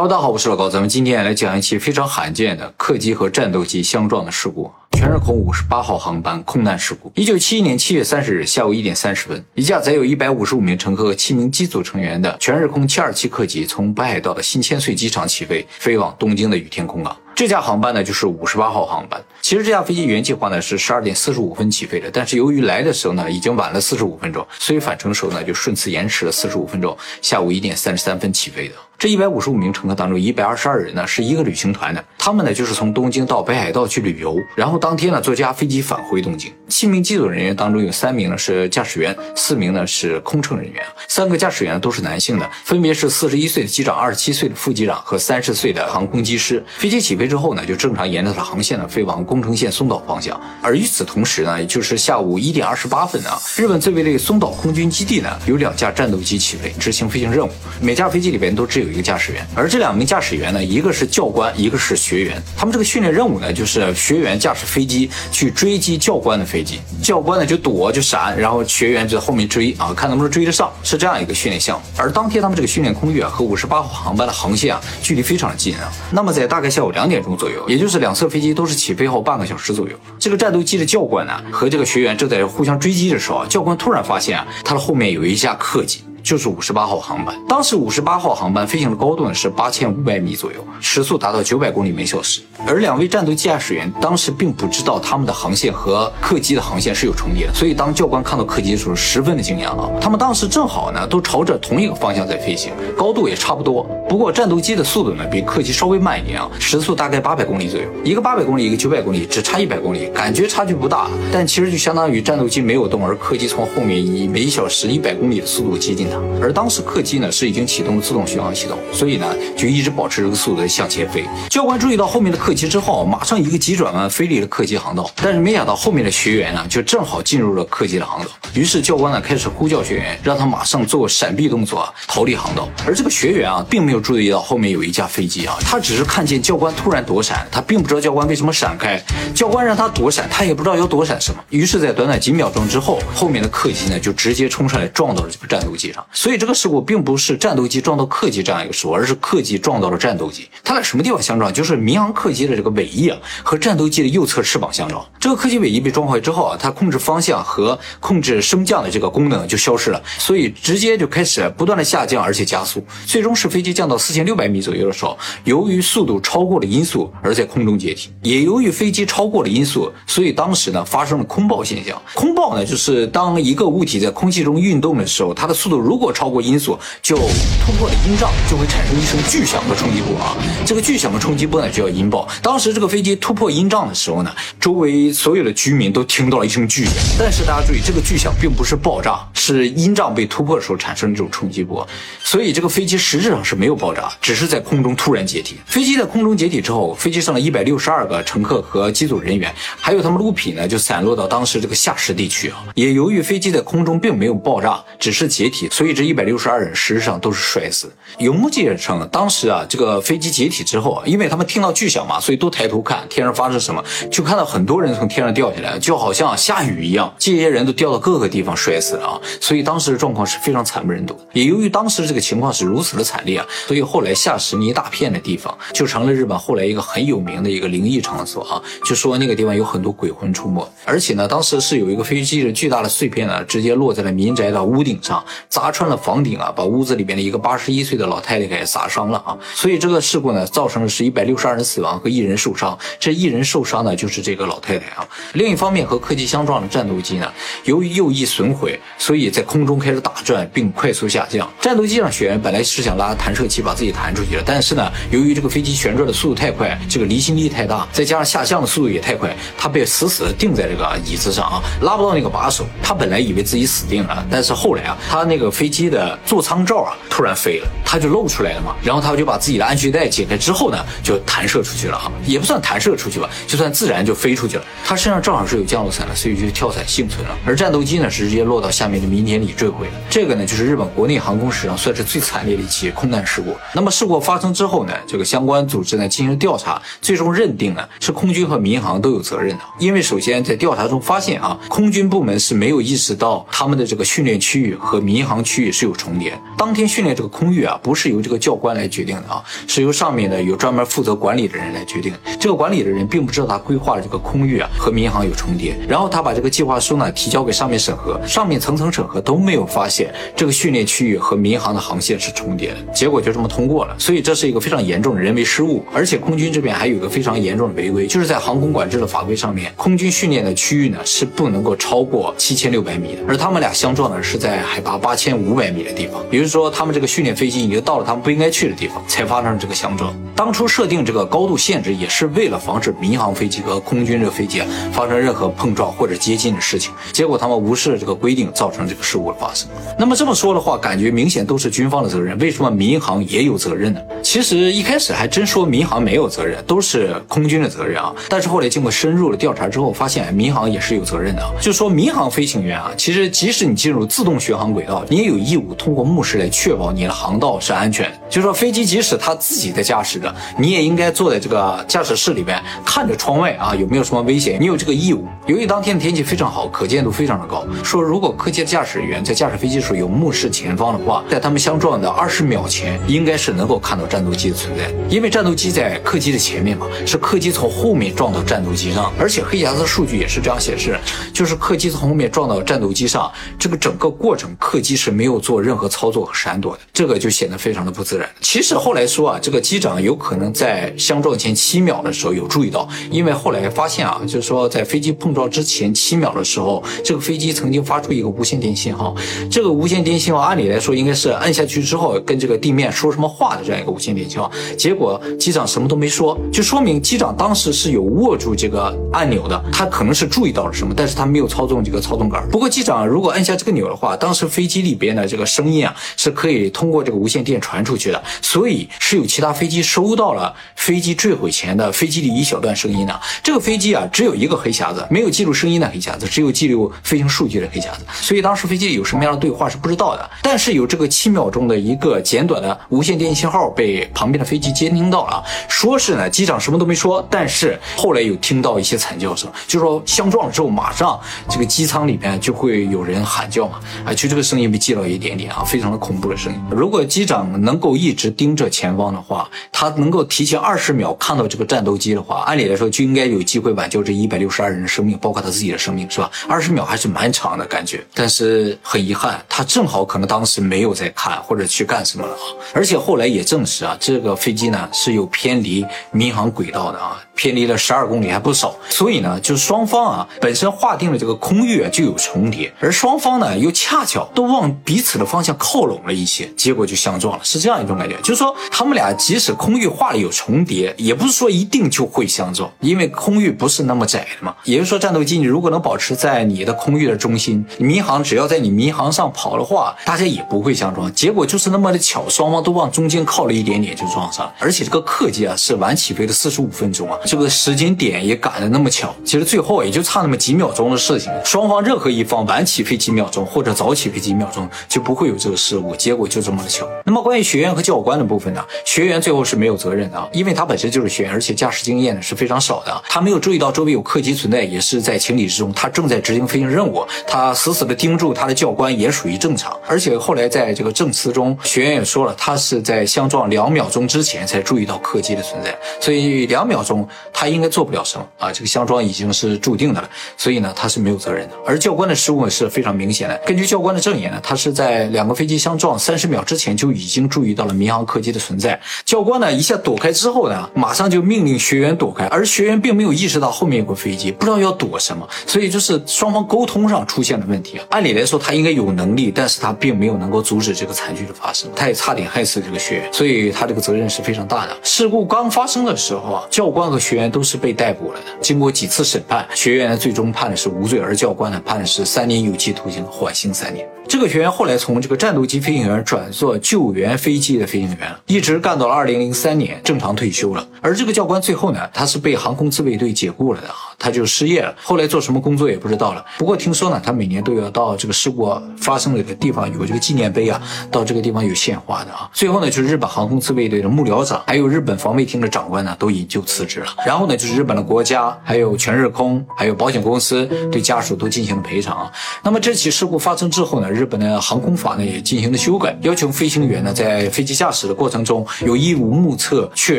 Hello，大家好，我是老高，咱们今天来讲一起非常罕见的客机和战斗机相撞的事故——全日空五十八号航班空难事故。一九七一年七月三十日下午一点三十分，一架载有一百五十五名乘客和七名机组成员的全日空七二七客机从北海道的新千岁机场起飞，飞往东京的羽田空港。这架航班呢，就是五十八号航班。其实这架飞机原计划呢是十二点四十五分起飞的，但是由于来的时候呢已经晚了四十五分钟，所以返程时候呢就顺次延迟了四十五分钟，下午一点三十三分起飞的。这一百五十五名乘客当中，一百二十二人呢是一个旅行团的，他们呢就是从东京到北海道去旅游，然后当天呢坐这架飞机返回东京。七名机组人员当中有三名呢是驾驶员，四名呢是空乘人员。三个驾驶员都是男性的，分别是四十一岁的机长、二十七岁的副机长和三十岁的航空机师。飞机起飞之后呢，就正常沿着它航线呢飞往宫城县松岛方向。而与此同时呢，也就是下午一点二十八分啊，日本最为这个松岛空军基地呢有两架战斗机起飞执行飞行任务，每架飞机里边都只有。一个驾驶员，而这两名驾驶员呢，一个是教官，一个是学员。他们这个训练任务呢，就是学员驾驶飞机去追击教官的飞机，教官呢就躲就闪，然后学员就在后面追啊，看能不能追得上，是这样一个训练项目。而当天他们这个训练空域啊，和五十八号航班的航线啊，距离非常的近啊。那么在大概下午两点钟左右，也就是两侧飞机都是起飞后半个小时左右，这个战斗机的教官呢和这个学员正在互相追击的时候啊，教官突然发现啊，他的后面有一架客机。就是五十八号航班，当时五十八号航班飞行的高度呢是八千五百米左右，时速达到九百公里每小时。而两位战斗机驾驶员当时并不知道他们的航线和客机的航线是有重叠的，所以当教官看到客机的时候，十分的惊讶啊！他们当时正好呢都朝着同一个方向在飞行，高度也差不多。不过战斗机的速度呢比客机稍微慢一点啊，时速大概八百公里左右。一个八百公里，一个九百公里，只差一百公里，感觉差距不大，但其实就相当于战斗机没有动，而客机从后面以每小时一百公里的速度接近它。而当时客机呢是已经启动了自动巡航系统，所以呢就一直保持这个速度向前飞。教官注意到后面的客机之后，马上一个急转弯飞离了客机航道。但是没想到后面的学员呢就正好进入了客机的航道，于是教官呢开始呼叫学员，让他马上做闪避动作逃离航道。而这个学员啊并没有注意到后面有一架飞机啊，他只是看见教官突然躲闪，他并不知道教官为什么闪开。教官让他躲闪，他也不知道要躲闪什么。于是，在短短几秒钟之后，后面的客机呢就直接冲上来撞到了这个战斗机上。所以这个事故并不是战斗机撞到客机这样一个事故，而是客机撞到了战斗机。它在什么地方相撞？就是民航客机的这个尾翼啊和战斗机的右侧翅膀相撞。这个客机尾翼被撞坏之后啊，它控制方向和控制升降的这个功能就消失了，所以直接就开始不断的下降，而且加速。最终是飞机降到四千六百米左右的时候，由于速度超过了音速而在空中解体。也由于飞机超过了音速，所以当时呢发生了空爆现象。空爆呢就是当一个物体在空气中运动的时候，它的速度如果超过音速。就突破了音障，就会产生一声巨响和冲击波啊！这个巨响和冲击波呢，就叫音爆。当时这个飞机突破音障的时候呢，周围所有的居民都听到了一声巨响。但是大家注意，这个巨响并不是爆炸，是音障被突破的时候产生的这种冲击波。所以这个飞机实质上是没有爆炸，只是在空中突然解体。飞机在空中解体之后，飞机上的一百六十二个乘客和机组人员，还有他们物品呢，就散落到当时这个下石地区啊。也由于飞机在空中并没有爆炸，只是解体，所以这一百六十二人。实际上都是摔死。有目击者称，当时啊，这个飞机解体之后啊，因为他们听到巨响嘛，所以都抬头看天上发生什么，就看到很多人从天上掉下来，就好像下雨一样。这些人都掉到各个地方摔死了啊，所以当时的状况是非常惨不忍睹。也由于当时这个情况是如此的惨烈啊，所以后来下石泥大片的地方就成了日本后来一个很有名的一个灵异场所啊，就说那个地方有很多鬼魂出没。而且呢，当时是有一个飞机的巨大的碎片呢，直接落在了民宅的屋顶上，砸穿了房顶啊，把。屋子里边的一个八十一岁的老太太给砸伤了啊，所以这个事故呢，造成的是一百六十二人死亡和一人受伤。这一人受伤呢，就是这个老太太啊。另一方面，和客机相撞的战斗机呢，由于右翼损毁，所以在空中开始打转并快速下降。战斗机上学员本来是想拉弹射器把自己弹出去的，但是呢，由于这个飞机旋转的速度太快，这个离心力太大，再加上下降的速度也太快，他被死死的定在这个椅子上啊，拉不到那个把手。他本来以为自己死定了，但是后来啊，他那个飞机的座舱。罩啊，突然飞了，它就露出来了嘛。然后他就把自己的安全带解开之后呢，就弹射出去了啊，也不算弹射出去吧，就算自然就飞出去了。他身上正好是有降落伞的，所以就跳伞幸存了。而战斗机呢，是直接落到下面的民田里坠毁了。这个呢，就是日本国内航空史上算是最惨烈的一起空难事故。那么事故发生之后呢，这个相关组织呢进行调查，最终认定呢是空军和民航都有责任的。因为首先在调查中发现啊，空军部门是没有意识到他们的这个训练区域和民航区域是有重叠。当天训练这个空域啊，不是由这个教官来决定的啊，是由上面的有专门负责管理的人来决定。这个管理的人并不知道他规划的这个空域啊和民航有重叠，然后他把这个计划书呢提交给上面审核，上面层层审核都没有发现这个训练区域和民航的航线是重叠的，结果就这么通过了。所以这是一个非常严重的人为失误，而且空军这边还有一个非常严重的违规，就是在航空管制的法规上面，空军训练的区域呢是不能够超过七千六百米的，而他们俩相撞呢是在海拔八千五百米的地方，也就是说他们这个训练飞机已经到了他们不应该去的地方，才发生这个相撞。当初设定这个高度限制也是为了防止民航飞机和空军这个飞机发生任何碰撞或者接近的事情，结果他们无视了这个规定，造成这个事故的发生。那么这么说的话，感觉明显都是军方的责任，为什么民航也有责任呢？其实一开始还真说民航没有责任，都是空军的责任啊。但是后来经过深入的调查之后，发现民航也是有责任的。就说民航飞行员啊，其实即使你进入自动巡航轨道，你有义务通过目视来确保你的航道是安全的。就说飞机即使他自己在驾驶着，你也应该坐在这个驾驶室里边看着窗外啊，有没有什么危险？你有这个义务。由于当天的天气非常好，可见度非常的高，说如果客机的驾驶员在驾驶飞机时候有目视前方的话，在他们相撞的二十秒前，应该是能够看到战斗机的存在。因为战斗机在客机的前面嘛，是客机从后面撞到战斗机上，而且黑匣子数据也是这样显示，就是客机从后面撞到战斗机上，这个整个过程客机是没有做任何操作和闪躲的，这个就显得非常的不自然。其实后来说啊，这个机长有可能在相撞前七秒的时候有注意到，因为后来发现啊，就是说在飞机碰撞之前七秒的时候，这个飞机曾经发出一个无线电信号，这个无线电信号按理来说应该是按下去之后跟这个地面说什么话的这样一个无线电信号，结果机长什么都没说，就说明机长当时是有握住这个按钮的，他可能是注意到了什么，但是他没有操纵这个操纵杆。不过机长如果按下这个钮的话，当时飞机里边边的这个声音啊是可以通过这个无线电传出去的，所以是有其他飞机收到了飞机坠毁前的飞机里一小段声音的。这个飞机啊只有一个黑匣子，没有记录声音的黑匣子，只有记录飞行数据的黑匣子，所以当时飞机有什么样的对话是不知道的。但是有这个七秒钟的一个简短的无线电信号被旁边的飞机监听到了，说是呢机长什么都没说，但是后来有听到一些惨叫声，就说相撞了之后马上这个机舱里面就会有人喊叫嘛，啊，就这个声音被记到一点点啊，非常的恐怖的声音。如果机长能够一直盯着前方的话，他能够提前二十秒看到这个战斗机的话，按理来说就应该有机会挽救这一百六十二人的生命，包括他自己的生命，是吧？二十秒还是蛮长的感觉，但是很遗憾，他正好可能当时没有在看或者去干什么了啊。而且后来也证实啊，这个飞机呢是有偏离民航轨道的啊，偏离了十二公里还不少。所以呢，就双方啊本身划定了这个空域啊就有重叠，而双方呢又恰巧都往彼此的方向靠拢了一些，结果就相撞了，是这样一种感觉。就是说他们俩即使空域画的有重叠，也不是说一定就会相撞，因为空域不是那么窄的嘛。也就是说，战斗机你如果能保持在你的空域的中心，民航只要在你民航上跑的话，大家也不会相撞。结果就是那么的巧，双方都往中间靠了一点点就撞上了。而且这个客机啊是晚起飞了四十五分钟啊，这个时间点也赶得那么巧。其实最后也就差那么几秒钟的事情，双方任何一方晚起飞几秒钟或者早起飞几秒钟就不会有这个失误。结果就这么的巧。那么关于学员和教官的部分呢，学员最后是没有责任的，因为他本身就是学员，而且驾驶经验呢是非常少的，他没有注意到周围有客机存在，也是在情理之中。他正在执行飞行任务，他死死的盯住他的教官也属于正常。而且后来在这个证词中，学员也说了，他是在相撞两秒钟之前才注意到客机的存在，所以两秒钟他应该做不了什么啊。这个相撞已经是注定的了，所以呢他是没有责任的。而教官的失误是非常明显的，根据教官的证言呢，他是在两个飞机相撞三十秒之前就已经注意到了民航客机的存在。教官呢一下躲开之后呢，马上就命令学员躲开，而学员并没有意识到后面有个飞机，不知道要躲什么，所以就是双方沟通上出现了问题啊。按理来说他应该有能力，但是他并没有能够阻止这个惨剧的发生，他也差点害死这个学员，所以他这个责任是非常大的。事故刚发生的时候啊，教官和学学员都是被逮捕了的。经过几次审判，学员最终判的是无罪，而教官呢判的是三年有期徒刑，缓刑三年。这个学员后来从这个战斗机飞行员转做救援飞机的飞行员，一直干到了二零零三年，正常退休了。而这个教官最后呢，他是被航空自卫队解雇了的啊，他就失业了，后来做什么工作也不知道了。不过听说呢，他每年都要到这个事故发生的这个地方有这个纪念碑啊，到这个地方有献花的啊。最后呢，就是日本航空自卫队的幕僚长，还有日本防卫厅的长官呢，都引咎辞职了。然后呢，就是日本的国家，还有全日空，还有保险公司对家属都进行了赔偿啊。那么这起事故发生之后呢，日本的航空法呢也进行了修改，要求飞行员呢在飞机驾驶的过程中有义务目测确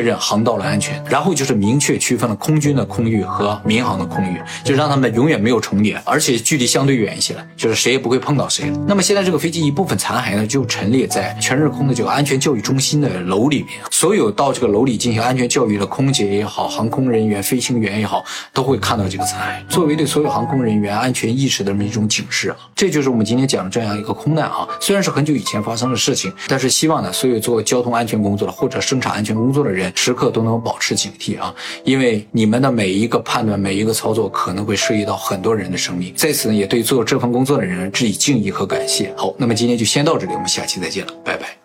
认航道的安全，然后就是明确区分了空军的空域和民航的空域，就让他们永远没有重叠，而且距离相对远一些了，就是谁也不会碰到谁。那么现在这个飞机一部分残骸呢就陈列在全日空的这个安全教育中心的楼里面，所有到这个楼里进行安全教育的空姐也好，航空人员、飞行员也好，都会看到这个残骸，作为对所有航空人员安全意识的这么一种警示啊。这就是我们今天讲的这样样一个空难啊，虽然是很久以前发生的事情，但是希望呢，所有做交通安全工作的或者生产安全工作的人，时刻都能保持警惕啊，因为你们的每一个判断、每一个操作，可能会涉及到很多人的生命。在此呢，也对做这份工作的人致以敬意和感谢。好，那么今天就先到这里，我们下期再见了，拜拜。